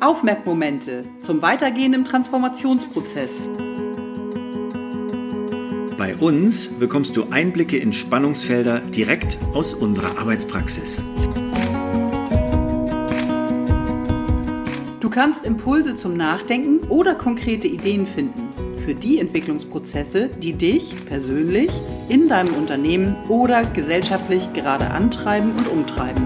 Aufmerkmomente zum Weitergehen im Transformationsprozess. Bei uns bekommst du Einblicke in Spannungsfelder direkt aus unserer Arbeitspraxis. Du kannst Impulse zum Nachdenken oder konkrete Ideen finden für die Entwicklungsprozesse, die dich persönlich in deinem Unternehmen oder gesellschaftlich gerade antreiben und umtreiben.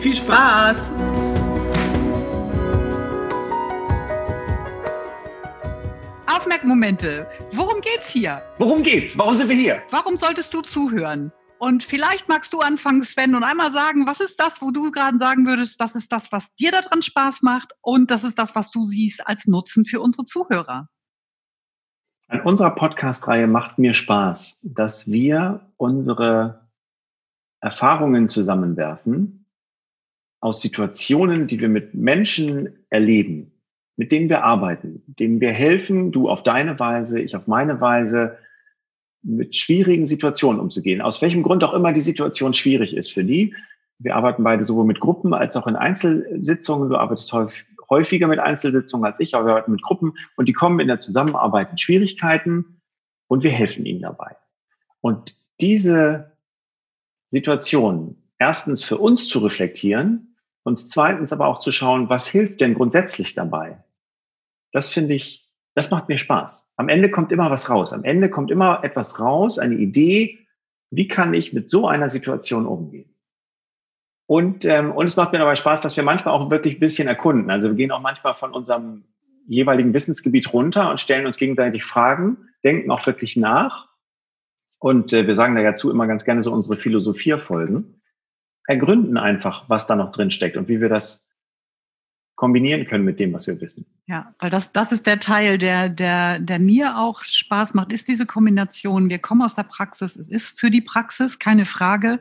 Viel Spaß! Aufmerkmomente. Worum geht's hier? Worum geht's? Warum sind wir hier? Warum solltest du zuhören? Und vielleicht magst du anfangen, Sven, und einmal sagen, was ist das, wo du gerade sagen würdest, das ist das, was dir daran Spaß macht und das ist das, was du siehst als Nutzen für unsere Zuhörer. An unserer Podcast-Reihe macht mir Spaß, dass wir unsere Erfahrungen zusammenwerfen aus Situationen, die wir mit Menschen erleben, mit denen wir arbeiten, denen wir helfen, du auf deine Weise, ich auf meine Weise, mit schwierigen Situationen umzugehen. Aus welchem Grund auch immer die Situation schwierig ist für die. Wir arbeiten beide sowohl mit Gruppen als auch in Einzelsitzungen. Du arbeitest häufiger mit Einzelsitzungen als ich, aber wir arbeiten mit Gruppen und die kommen in der Zusammenarbeit in Schwierigkeiten und wir helfen ihnen dabei. Und diese Situation erstens für uns zu reflektieren und zweitens aber auch zu schauen, was hilft denn grundsätzlich dabei? Das finde ich, das macht mir Spaß. Am Ende kommt immer was raus. Am Ende kommt immer etwas raus, eine Idee, wie kann ich mit so einer Situation umgehen? Und, ähm, und es macht mir dabei Spaß, dass wir manchmal auch wirklich ein bisschen erkunden. Also wir gehen auch manchmal von unserem jeweiligen Wissensgebiet runter und stellen uns gegenseitig Fragen, denken auch wirklich nach. Und äh, wir sagen da dazu immer ganz gerne so unsere Philosophierfolgen. Ergründen einfach, was da noch drin steckt und wie wir das kombinieren können mit dem, was wir wissen. Ja, weil das, das ist der Teil, der, der, der mir auch Spaß macht, ist diese Kombination. Wir kommen aus der Praxis, es ist für die Praxis, keine Frage.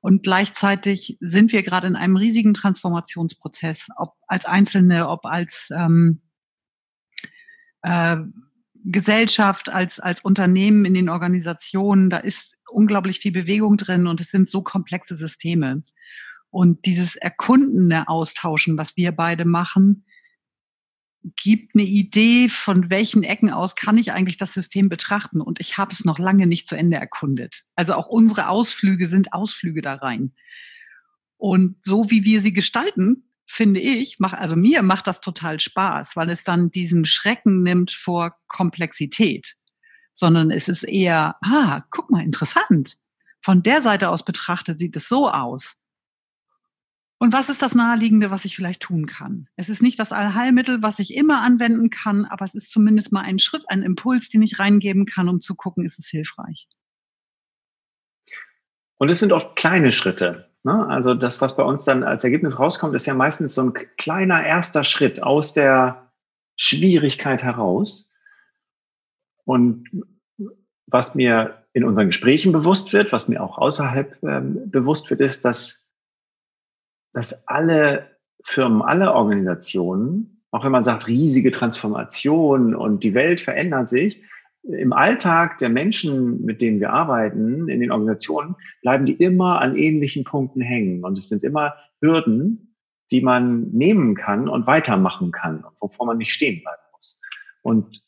Und gleichzeitig sind wir gerade in einem riesigen Transformationsprozess, ob als Einzelne, ob als ähm, äh, Gesellschaft, als, als Unternehmen in den Organisationen. Da ist unglaublich viel Bewegung drin und es sind so komplexe Systeme. Und dieses erkundene Austauschen, was wir beide machen, gibt eine Idee, von welchen Ecken aus kann ich eigentlich das System betrachten. Und ich habe es noch lange nicht zu Ende erkundet. Also auch unsere Ausflüge sind Ausflüge da rein. Und so wie wir sie gestalten, finde ich, mach, also mir macht das total Spaß, weil es dann diesen Schrecken nimmt vor Komplexität, sondern es ist eher, ah, guck mal, interessant. Von der Seite aus betrachtet sieht es so aus. Und was ist das Naheliegende, was ich vielleicht tun kann? Es ist nicht das Allheilmittel, was ich immer anwenden kann, aber es ist zumindest mal ein Schritt, ein Impuls, den ich reingeben kann, um zu gucken, ist es hilfreich. Und es sind oft kleine Schritte. Ne? Also das, was bei uns dann als Ergebnis rauskommt, ist ja meistens so ein kleiner erster Schritt aus der Schwierigkeit heraus. Und was mir in unseren Gesprächen bewusst wird, was mir auch außerhalb ähm, bewusst wird, ist, dass dass alle Firmen, alle Organisationen, auch wenn man sagt, riesige Transformation und die Welt verändert sich, im Alltag der Menschen, mit denen wir arbeiten, in den Organisationen, bleiben die immer an ähnlichen Punkten hängen. Und es sind immer Hürden, die man nehmen kann und weitermachen kann, wovor man nicht stehen bleiben muss. Und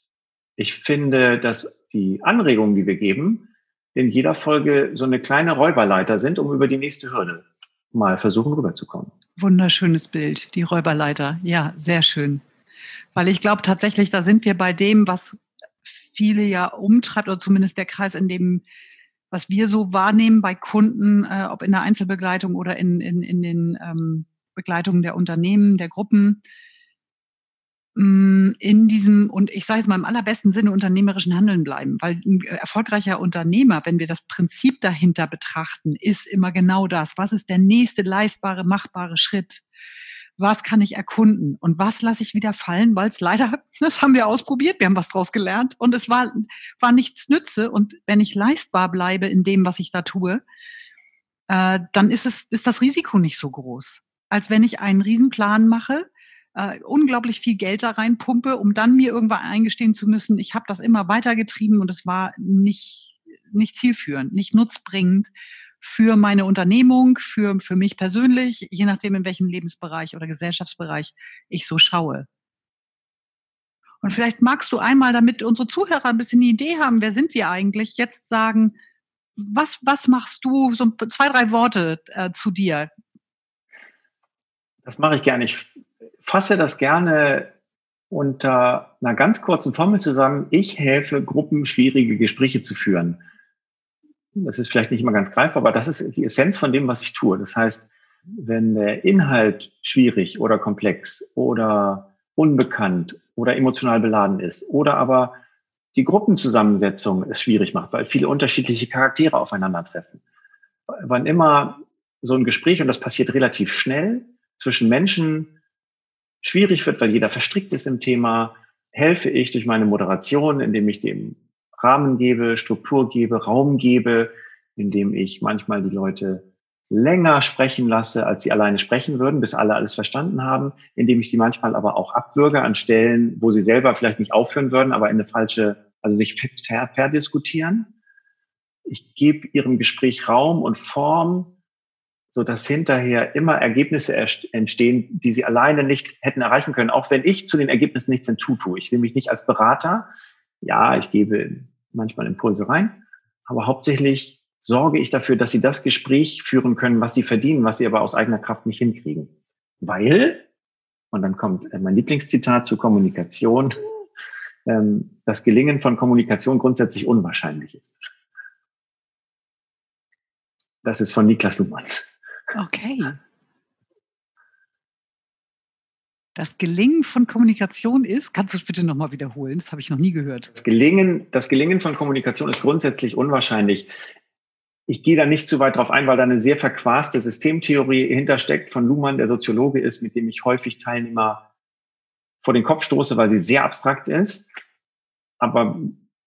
ich finde, dass die Anregungen, die wir geben, in jeder Folge so eine kleine Räuberleiter sind, um über die nächste Hürde mal versuchen rüberzukommen. Wunderschönes Bild, die Räuberleiter. Ja, sehr schön. Weil ich glaube tatsächlich, da sind wir bei dem, was viele ja umtreibt, oder zumindest der Kreis, in dem, was wir so wahrnehmen bei Kunden, äh, ob in der Einzelbegleitung oder in, in, in den ähm, Begleitungen der Unternehmen, der Gruppen. mm, in diesem, und ich sage jetzt mal im allerbesten Sinne, unternehmerischen Handeln bleiben. Weil ein erfolgreicher Unternehmer, wenn wir das Prinzip dahinter betrachten, ist immer genau das. Was ist der nächste leistbare, machbare Schritt? Was kann ich erkunden? Und was lasse ich wieder fallen? Weil es leider, das haben wir ausprobiert, wir haben was draus gelernt und es war, war nichts nütze. Und wenn ich leistbar bleibe in dem, was ich da tue, äh, dann ist es, ist das Risiko nicht so groß. Als wenn ich einen Riesenplan mache, äh, unglaublich viel Geld da reinpumpe, um dann mir irgendwann eingestehen zu müssen, ich habe das immer weitergetrieben und es war nicht, nicht zielführend, nicht nutzbringend für meine Unternehmung, für, für mich persönlich, je nachdem, in welchem Lebensbereich oder Gesellschaftsbereich ich so schaue. Und vielleicht magst du einmal, damit unsere Zuhörer ein bisschen eine Idee haben, wer sind wir eigentlich, jetzt sagen, was, was machst du, so zwei, drei Worte äh, zu dir. Das mache ich gerne. Ich fasse das gerne unter einer ganz kurzen Formel zusammen. Ich helfe Gruppen, schwierige Gespräche zu führen. Das ist vielleicht nicht immer ganz greifbar, aber das ist die Essenz von dem, was ich tue. Das heißt, wenn der Inhalt schwierig oder komplex oder unbekannt oder emotional beladen ist oder aber die Gruppenzusammensetzung es schwierig macht, weil viele unterschiedliche Charaktere aufeinandertreffen. Wann immer so ein Gespräch, und das passiert relativ schnell, zwischen Menschen schwierig wird, weil jeder verstrickt ist im Thema, helfe ich durch meine Moderation, indem ich dem Rahmen gebe, Struktur gebe, Raum gebe, indem ich manchmal die Leute länger sprechen lasse, als sie alleine sprechen würden, bis alle alles verstanden haben, indem ich sie manchmal aber auch abwürge an Stellen, wo sie selber vielleicht nicht aufhören würden, aber in eine falsche, also sich verdiskutieren. Ich gebe ihrem Gespräch Raum und Form, so dass hinterher immer Ergebnisse entstehen, die sie alleine nicht hätten erreichen können, auch wenn ich zu den Ergebnissen nichts hinzutue. Ich sehe mich nicht als Berater, ja, ich gebe manchmal Impulse rein, aber hauptsächlich sorge ich dafür, dass sie das Gespräch führen können, was sie verdienen, was sie aber aus eigener Kraft nicht hinkriegen. Weil, und dann kommt äh, mein Lieblingszitat zur Kommunikation, ähm, das Gelingen von Kommunikation grundsätzlich unwahrscheinlich ist. Das ist von Niklas Luhmann. Okay. Das Gelingen von Kommunikation ist, kannst du es bitte nochmal wiederholen? Das habe ich noch nie gehört. Das Gelingen, das Gelingen von Kommunikation ist grundsätzlich unwahrscheinlich. Ich gehe da nicht zu weit drauf ein, weil da eine sehr verquaste Systemtheorie hintersteckt von Luhmann, der Soziologe ist, mit dem ich häufig Teilnehmer vor den Kopf stoße, weil sie sehr abstrakt ist. Aber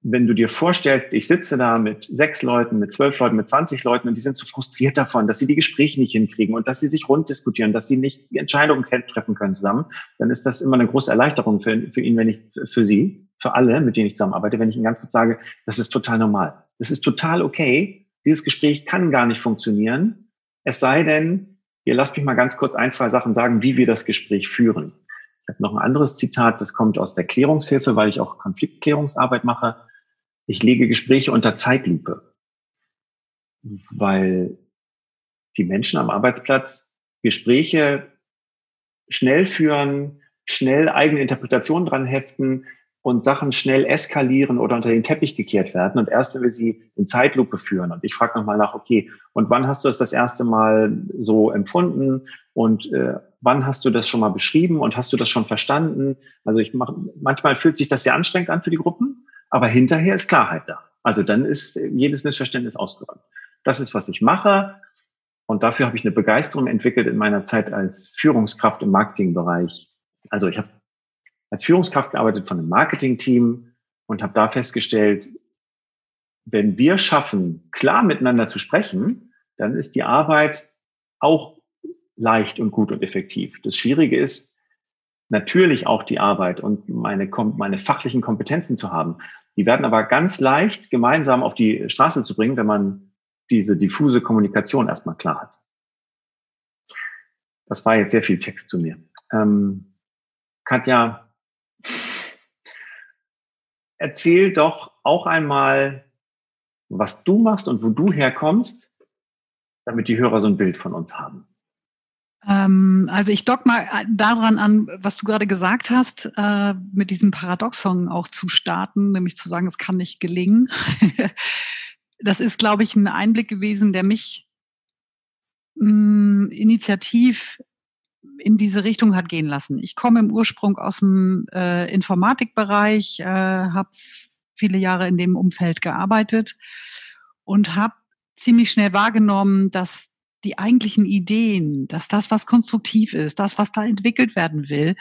wenn du dir vorstellst, ich sitze da mit sechs Leuten, mit zwölf Leuten, mit zwanzig Leuten und die sind so frustriert davon, dass sie die Gespräche nicht hinkriegen und dass sie sich rund diskutieren, dass sie nicht die Entscheidungen treffen können zusammen, dann ist das immer eine große Erleichterung für, für ihn, wenn ich, für sie, für alle, mit denen ich zusammenarbeite, wenn ich ihnen ganz kurz sage, das ist total normal. Das ist total okay. Dieses Gespräch kann gar nicht funktionieren. Es sei denn, ihr lasst mich mal ganz kurz ein, zwei Sachen sagen, wie wir das Gespräch führen. Ich habe noch ein anderes Zitat, das kommt aus der Klärungshilfe, weil ich auch Konfliktklärungsarbeit mache ich lege Gespräche unter Zeitlupe, weil die Menschen am Arbeitsplatz Gespräche schnell führen, schnell eigene Interpretationen dran heften und Sachen schnell eskalieren oder unter den Teppich gekehrt werden. Und erst wenn wir sie in Zeitlupe führen und ich frage nochmal nach, okay, und wann hast du es das erste Mal so empfunden und äh, wann hast du das schon mal beschrieben und hast du das schon verstanden? Also ich mache, manchmal fühlt sich das sehr anstrengend an für die Gruppen aber hinterher ist Klarheit da. Also dann ist jedes Missverständnis ausgeräumt. Das ist, was ich mache. Und dafür habe ich eine Begeisterung entwickelt in meiner Zeit als Führungskraft im Marketingbereich. Also ich habe als Führungskraft gearbeitet von einem Marketingteam und habe da festgestellt, wenn wir schaffen, klar miteinander zu sprechen, dann ist die Arbeit auch leicht und gut und effektiv. Das Schwierige ist natürlich auch die Arbeit und meine, meine fachlichen Kompetenzen zu haben. Die werden aber ganz leicht gemeinsam auf die Straße zu bringen, wenn man diese diffuse Kommunikation erstmal klar hat. Das war jetzt sehr viel Text zu mir. Ähm, Katja, erzähl doch auch einmal, was du machst und wo du herkommst, damit die Hörer so ein Bild von uns haben. Ähm, also ich dock mal äh, daran an, was du gerade gesagt hast, äh, mit diesem Paradoxon auch zu starten, nämlich zu sagen, es kann nicht gelingen. das ist, glaube ich, ein Einblick gewesen, der mich mm, initiativ in diese Richtung hat gehen lassen. Ich komme im Ursprung aus dem äh, Informatikbereich, habe viele Jahre in dem Umfeld gearbeitet und habe ziemlich schnell wahrgenommen, dass die eigentlichen Ideen, dass das, was konstruktiv ist, das, was da entwickelt werden will,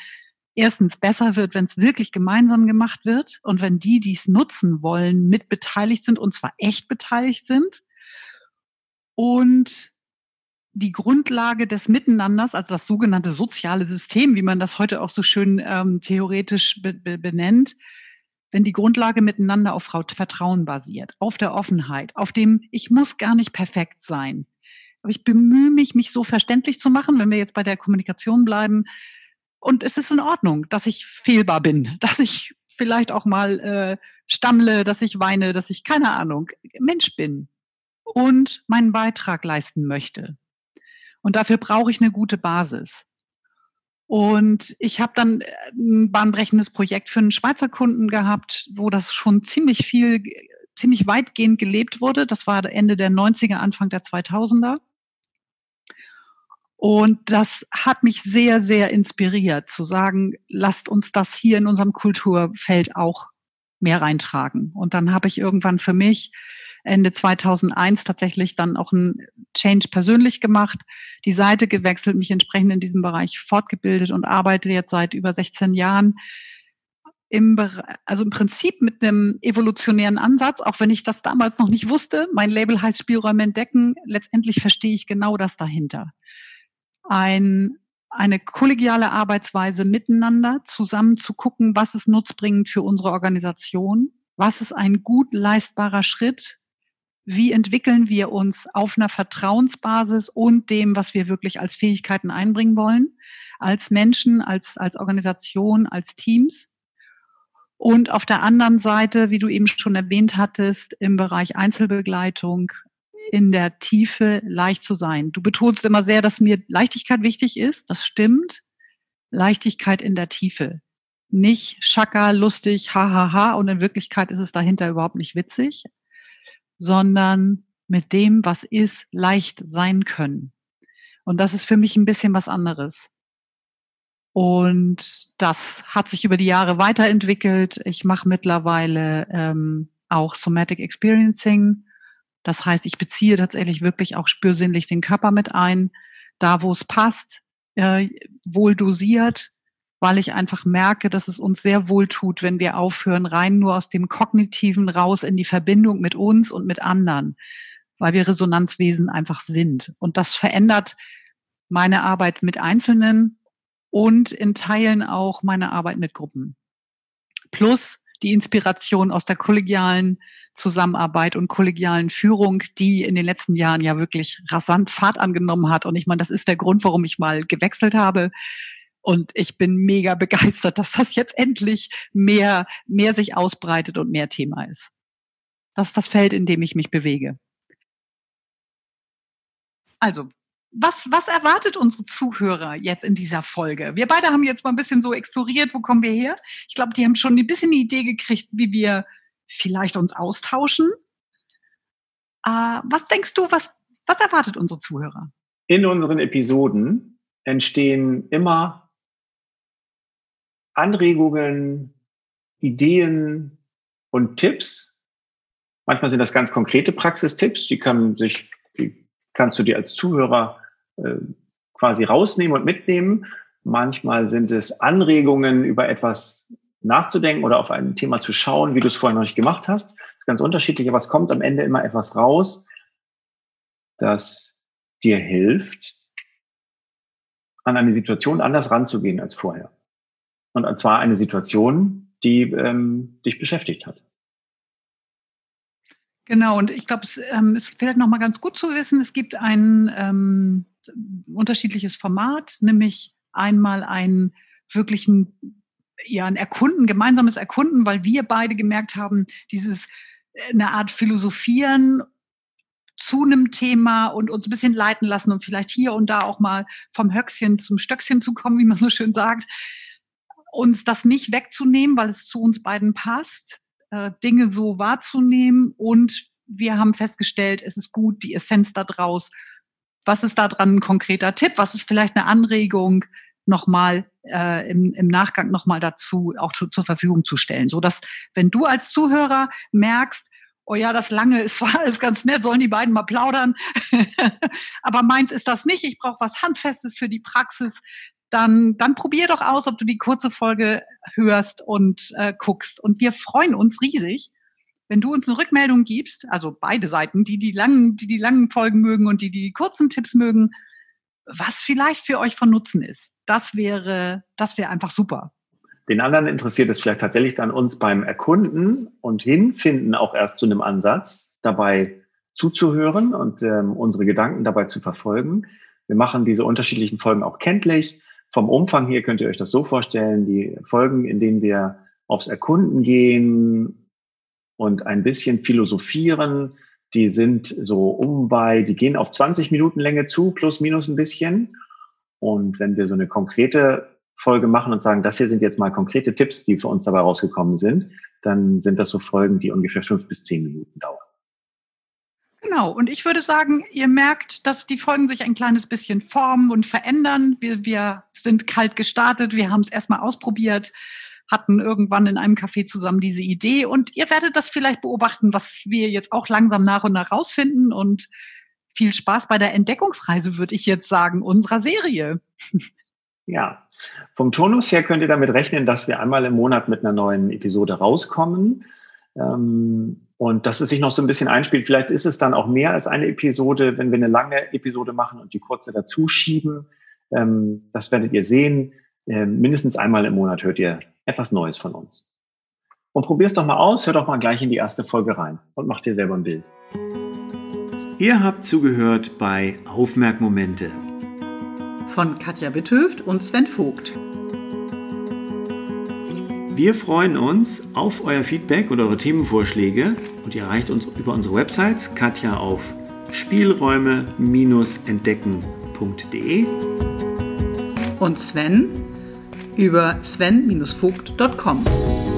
erstens besser wird, wenn es wirklich gemeinsam gemacht wird und wenn die, die es nutzen wollen, mit beteiligt sind und zwar echt beteiligt sind. Und die Grundlage des Miteinanders, also das sogenannte soziale System, wie man das heute auch so schön ähm, theoretisch be be benennt, wenn die Grundlage miteinander auf Vertrauen basiert, auf der Offenheit, auf dem, ich muss gar nicht perfekt sein. Aber ich bemühe mich, mich so verständlich zu machen, wenn wir jetzt bei der Kommunikation bleiben. Und es ist in Ordnung, dass ich fehlbar bin, dass ich vielleicht auch mal äh, stammle, dass ich weine, dass ich keine Ahnung, Mensch bin und meinen Beitrag leisten möchte. Und dafür brauche ich eine gute Basis. Und ich habe dann äh, ein bahnbrechendes Projekt für einen Schweizer Kunden gehabt, wo das schon ziemlich viel, ziemlich weitgehend gelebt wurde. Das war Ende der 90er, Anfang der 2000er. Und das hat mich sehr, sehr inspiriert, zu sagen, lasst uns das hier in unserem Kulturfeld auch mehr reintragen. Und dann habe ich irgendwann für mich Ende 2001 tatsächlich dann auch ein Change persönlich gemacht, die Seite gewechselt, mich entsprechend in diesem Bereich fortgebildet und arbeite jetzt seit über 16 Jahren im, also im Prinzip mit einem evolutionären Ansatz, auch wenn ich das damals noch nicht wusste. Mein Label heißt Spielräume entdecken. Letztendlich verstehe ich genau das dahinter. Ein, eine kollegiale Arbeitsweise miteinander, zusammen zu gucken, was ist nutzbringend für unsere Organisation, was ist ein gut leistbarer Schritt wie entwickeln wir uns auf einer Vertrauensbasis und dem, was wir wirklich als Fähigkeiten einbringen wollen, als Menschen, als, als Organisation, als Teams. Und auf der anderen Seite, wie du eben schon erwähnt hattest, im Bereich Einzelbegleitung in der Tiefe leicht zu sein. Du betonst immer sehr, dass mir Leichtigkeit wichtig ist. Das stimmt. Leichtigkeit in der Tiefe. Nicht schacker, lustig, hahaha. Ha, ha, und in Wirklichkeit ist es dahinter überhaupt nicht witzig sondern mit dem, was ist, leicht sein können. Und das ist für mich ein bisschen was anderes. Und das hat sich über die Jahre weiterentwickelt. Ich mache mittlerweile ähm, auch Somatic Experiencing. Das heißt, ich beziehe tatsächlich wirklich auch spürsinnlich den Körper mit ein, da wo es passt, äh, wohl dosiert, weil ich einfach merke, dass es uns sehr wohl tut, wenn wir aufhören, rein nur aus dem Kognitiven raus in die Verbindung mit uns und mit anderen, weil wir Resonanzwesen einfach sind. Und das verändert meine Arbeit mit Einzelnen und in Teilen auch meine Arbeit mit Gruppen. Plus die Inspiration aus der kollegialen Zusammenarbeit und kollegialen Führung, die in den letzten Jahren ja wirklich rasant Fahrt angenommen hat. Und ich meine, das ist der Grund, warum ich mal gewechselt habe. Und ich bin mega begeistert, dass das jetzt endlich mehr, mehr sich ausbreitet und mehr Thema ist. Das ist das Feld, in dem ich mich bewege. Also, was, was erwartet unsere Zuhörer jetzt in dieser Folge? Wir beide haben jetzt mal ein bisschen so exploriert, wo kommen wir her? Ich glaube, die haben schon ein bisschen eine Idee gekriegt, wie wir vielleicht uns austauschen. Äh, was denkst du, was, was erwartet unsere Zuhörer? In unseren Episoden entstehen immer Anregungen, Ideen und Tipps. Manchmal sind das ganz konkrete Praxistipps, die kann sich, die kannst du dir als Zuhörer äh, quasi rausnehmen und mitnehmen. Manchmal sind es Anregungen, über etwas nachzudenken oder auf ein Thema zu schauen, wie du es vorher noch nicht gemacht hast. Das ist ganz unterschiedlich, aber es kommt am Ende immer etwas raus, das dir hilft, an eine Situation anders ranzugehen als vorher. Und zwar eine Situation, die ähm, dich beschäftigt hat. Genau, und ich glaube, es ähm, ist vielleicht nochmal ganz gut zu wissen, es gibt ein ähm, unterschiedliches Format, nämlich einmal ein wirklichen, ja, ein Erkunden, gemeinsames Erkunden, weil wir beide gemerkt haben, dieses äh, eine Art Philosophieren zu einem Thema und uns ein bisschen leiten lassen und vielleicht hier und da auch mal vom Höchstchen zum Stöckchen zu kommen, wie man so schön sagt uns das nicht wegzunehmen, weil es zu uns beiden passt, äh, Dinge so wahrzunehmen und wir haben festgestellt, es ist gut, die Essenz da draus. Was ist da dran ein konkreter Tipp? Was ist vielleicht eine Anregung, nochmal äh, im, im Nachgang nochmal dazu auch zu, zur Verfügung zu stellen. So dass, wenn du als Zuhörer merkst, oh ja, das lange ist zwar alles ganz nett, sollen die beiden mal plaudern, aber meins ist das nicht, ich brauche was Handfestes für die Praxis, dann, dann probier doch aus, ob du die kurze Folge hörst und äh, guckst. Und wir freuen uns riesig, wenn du uns eine Rückmeldung gibst, also beide Seiten, die die langen, die die langen Folgen mögen und die die kurzen Tipps mögen, was vielleicht für euch von Nutzen ist. Das wäre, das wäre einfach super. Den anderen interessiert es vielleicht tatsächlich dann uns beim Erkunden und Hinfinden auch erst zu einem Ansatz, dabei zuzuhören und ähm, unsere Gedanken dabei zu verfolgen. Wir machen diese unterschiedlichen Folgen auch kenntlich. Vom Umfang hier könnt ihr euch das so vorstellen, die Folgen, in denen wir aufs Erkunden gehen und ein bisschen philosophieren, die sind so um bei, die gehen auf 20 Minuten Länge zu, plus minus ein bisschen. Und wenn wir so eine konkrete Folge machen und sagen, das hier sind jetzt mal konkrete Tipps, die für uns dabei rausgekommen sind, dann sind das so Folgen, die ungefähr fünf bis zehn Minuten dauern. Genau, und ich würde sagen, ihr merkt, dass die Folgen sich ein kleines bisschen formen und verändern. Wir, wir sind kalt gestartet, wir haben es erstmal ausprobiert hatten irgendwann in einem Café zusammen diese Idee und ihr werdet das vielleicht beobachten, was wir jetzt auch langsam nach und nach rausfinden und viel Spaß bei der Entdeckungsreise, würde ich jetzt sagen, unserer Serie. Ja, vom Tonus her könnt ihr damit rechnen, dass wir einmal im Monat mit einer neuen Episode rauskommen. Ähm, und dass es sich noch so ein bisschen einspielt. Vielleicht ist es dann auch mehr als eine Episode, wenn wir eine lange Episode machen und die kurze dazu schieben. Ähm, das werdet ihr sehen. Ähm, mindestens einmal im Monat hört ihr etwas Neues von uns. Und probier's doch mal aus, hör doch mal gleich in die erste Folge rein und mach dir selber ein Bild. Ihr habt zugehört bei Aufmerkmomente von Katja Witthöft und Sven Vogt. Wir freuen uns auf euer Feedback und eure Themenvorschläge und ihr erreicht uns über unsere Websites Katja auf spielräume-entdecken.de und Sven über sven-vogt.com.